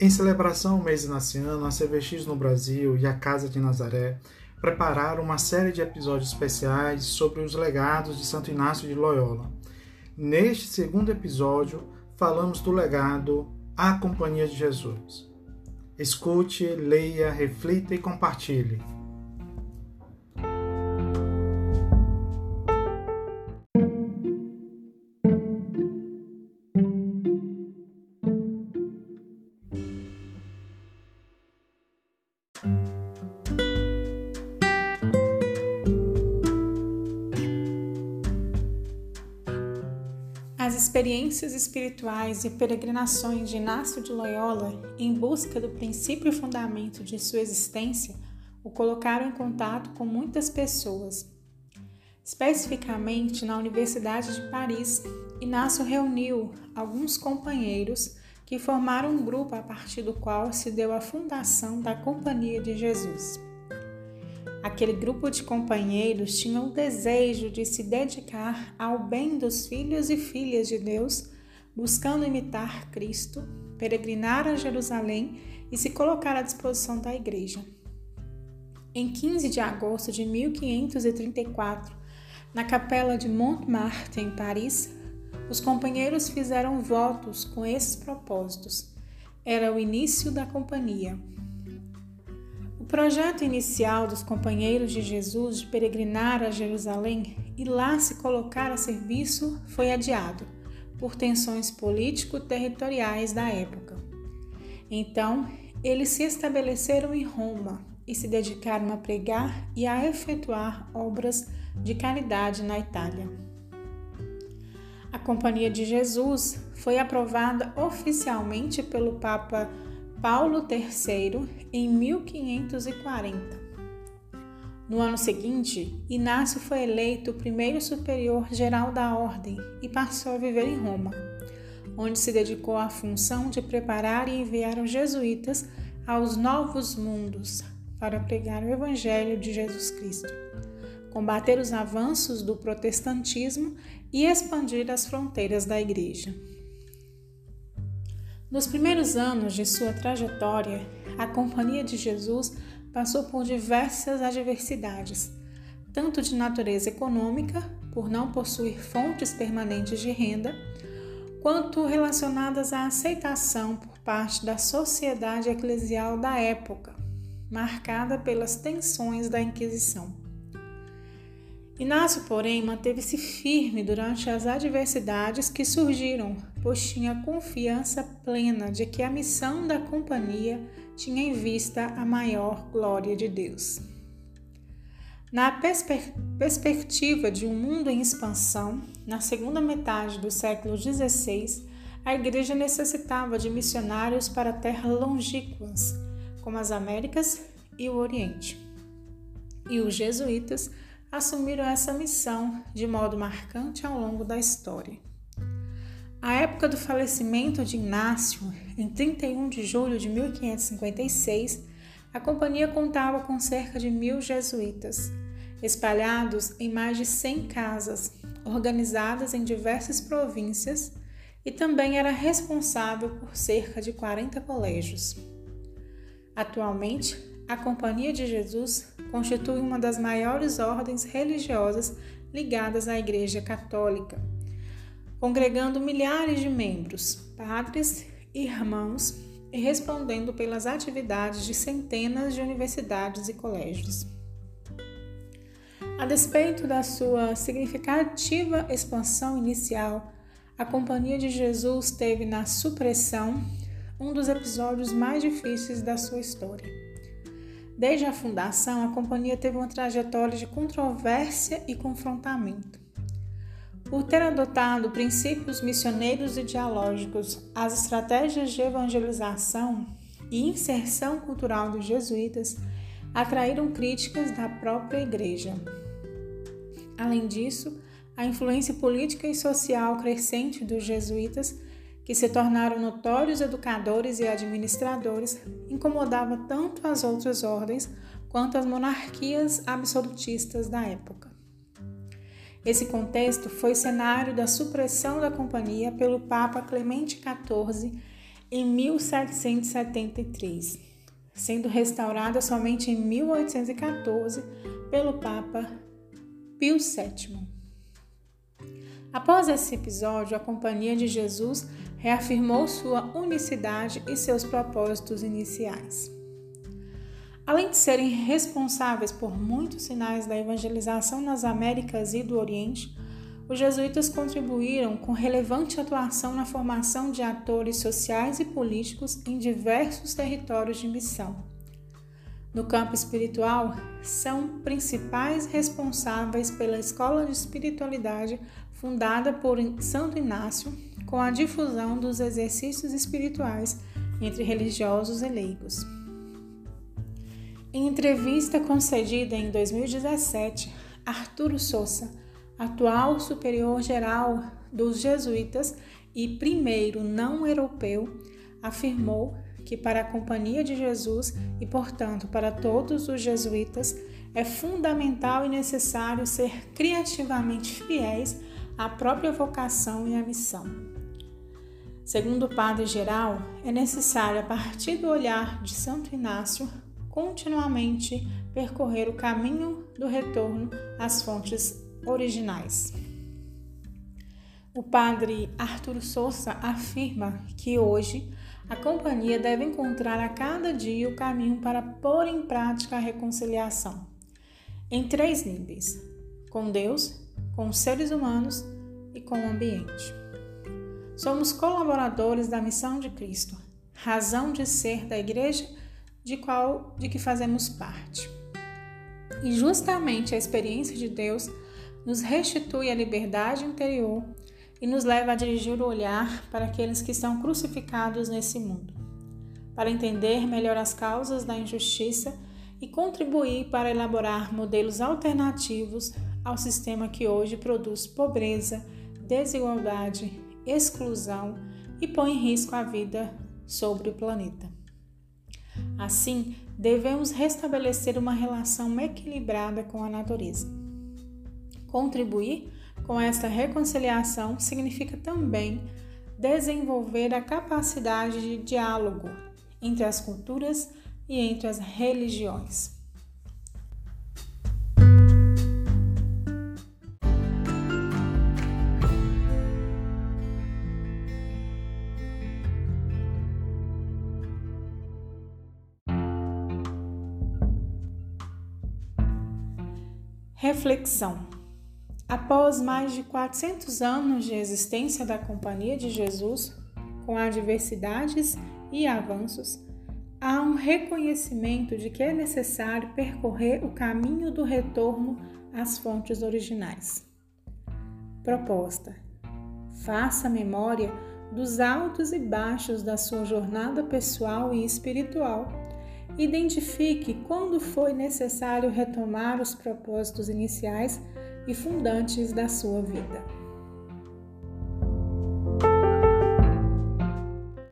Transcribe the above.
Em celebração ao mês naciano, a CVX no Brasil e a Casa de Nazaré prepararam uma série de episódios especiais sobre os legados de Santo Inácio de Loyola. Neste segundo episódio, falamos do legado à Companhia de Jesus. Escute, leia, reflita e compartilhe. Experiências espirituais e peregrinações de Inácio de Loyola, em busca do princípio e fundamento de sua existência, o colocaram em contato com muitas pessoas. Especificamente na Universidade de Paris, Inácio reuniu alguns companheiros que formaram um grupo a partir do qual se deu a fundação da Companhia de Jesus. Aquele grupo de companheiros tinha o desejo de se dedicar ao bem dos filhos e filhas de Deus, buscando imitar Cristo, peregrinar a Jerusalém e se colocar à disposição da Igreja. Em 15 de agosto de 1534, na capela de Montmartre, em Paris, os companheiros fizeram votos com esses propósitos. Era o início da companhia projeto inicial dos companheiros de Jesus de peregrinar a Jerusalém e lá se colocar a serviço foi adiado por tensões político-territoriais da época. Então, eles se estabeleceram em Roma e se dedicaram a pregar e a efetuar obras de caridade na Itália. A Companhia de Jesus foi aprovada oficialmente pelo Papa Paulo III em 1540. No ano seguinte, Inácio foi eleito primeiro superior geral da ordem e passou a viver em Roma, onde se dedicou à função de preparar e enviar os jesuítas aos novos mundos para pregar o Evangelho de Jesus Cristo, combater os avanços do protestantismo e expandir as fronteiras da Igreja. Nos primeiros anos de sua trajetória, a Companhia de Jesus passou por diversas adversidades, tanto de natureza econômica, por não possuir fontes permanentes de renda, quanto relacionadas à aceitação por parte da sociedade eclesial da época, marcada pelas tensões da Inquisição. Inácio, porém, manteve-se firme durante as adversidades que surgiram, pois tinha confiança plena de que a missão da companhia tinha em vista a maior glória de Deus. Na perspe perspectiva de um mundo em expansão, na segunda metade do século XVI, a Igreja necessitava de missionários para terras longínquas, como as Américas e o Oriente. E os jesuítas assumiram essa missão de modo marcante ao longo da história. A época do falecimento de Inácio, em 31 de julho de 1556, a companhia contava com cerca de mil jesuítas, espalhados em mais de 100 casas, organizadas em diversas províncias, e também era responsável por cerca de 40 colégios. Atualmente, a Companhia de Jesus constitui uma das maiores ordens religiosas ligadas à Igreja Católica, congregando milhares de membros, padres e irmãos e respondendo pelas atividades de centenas de universidades e colégios. A despeito da sua significativa expansão inicial, a Companhia de Jesus teve na supressão um dos episódios mais difíceis da sua história. Desde a fundação, a companhia teve uma trajetória de controvérsia e confrontamento. Por ter adotado princípios missioneiros e dialógicos, as estratégias de evangelização e inserção cultural dos jesuítas atraíram críticas da própria igreja. Além disso, a influência política e social crescente dos jesuítas que se tornaram notórios educadores e administradores, incomodava tanto as outras ordens quanto as monarquias absolutistas da época. Esse contexto foi cenário da supressão da companhia pelo Papa Clemente XIV em 1773, sendo restaurada somente em 1814 pelo Papa Pio VII. Após esse episódio, a Companhia de Jesus reafirmou sua unicidade e seus propósitos iniciais. Além de serem responsáveis por muitos sinais da evangelização nas Américas e do Oriente, os jesuítas contribuíram com relevante atuação na formação de atores sociais e políticos em diversos territórios de missão. No campo espiritual, são principais responsáveis pela escola de espiritualidade fundada por Santo Inácio, com a difusão dos exercícios espirituais entre religiosos e leigos. Em entrevista concedida em 2017, Arturo Souza, atual superior geral dos jesuítas e primeiro não europeu, afirmou que para a Companhia de Jesus e, portanto, para todos os jesuítas, é fundamental e necessário ser criativamente fiéis à própria vocação e à missão. Segundo o Padre Geral, é necessário, a partir do olhar de Santo Inácio, continuamente percorrer o caminho do retorno às fontes originais. O padre Arthur Souza afirma que hoje a companhia deve encontrar a cada dia o caminho para pôr em prática a reconciliação, em três níveis: com Deus, com os seres humanos e com o ambiente. Somos colaboradores da missão de Cristo, razão de ser da igreja de qual de que fazemos parte. E justamente a experiência de Deus nos restitui a liberdade interior e nos leva a dirigir o olhar para aqueles que estão crucificados nesse mundo, para entender melhor as causas da injustiça e contribuir para elaborar modelos alternativos ao sistema que hoje produz pobreza, desigualdade, exclusão e põe em risco a vida sobre o planeta. Assim, devemos restabelecer uma relação equilibrada com a natureza. Contribuir com esta reconciliação significa também desenvolver a capacidade de diálogo entre as culturas e entre as religiões. Reflexão Após mais de 400 anos de existência da Companhia de Jesus, com adversidades e avanços, há um reconhecimento de que é necessário percorrer o caminho do retorno às fontes originais. Proposta: Faça memória dos altos e baixos da sua jornada pessoal e espiritual. Identifique quando foi necessário retomar os propósitos iniciais e fundantes da sua vida.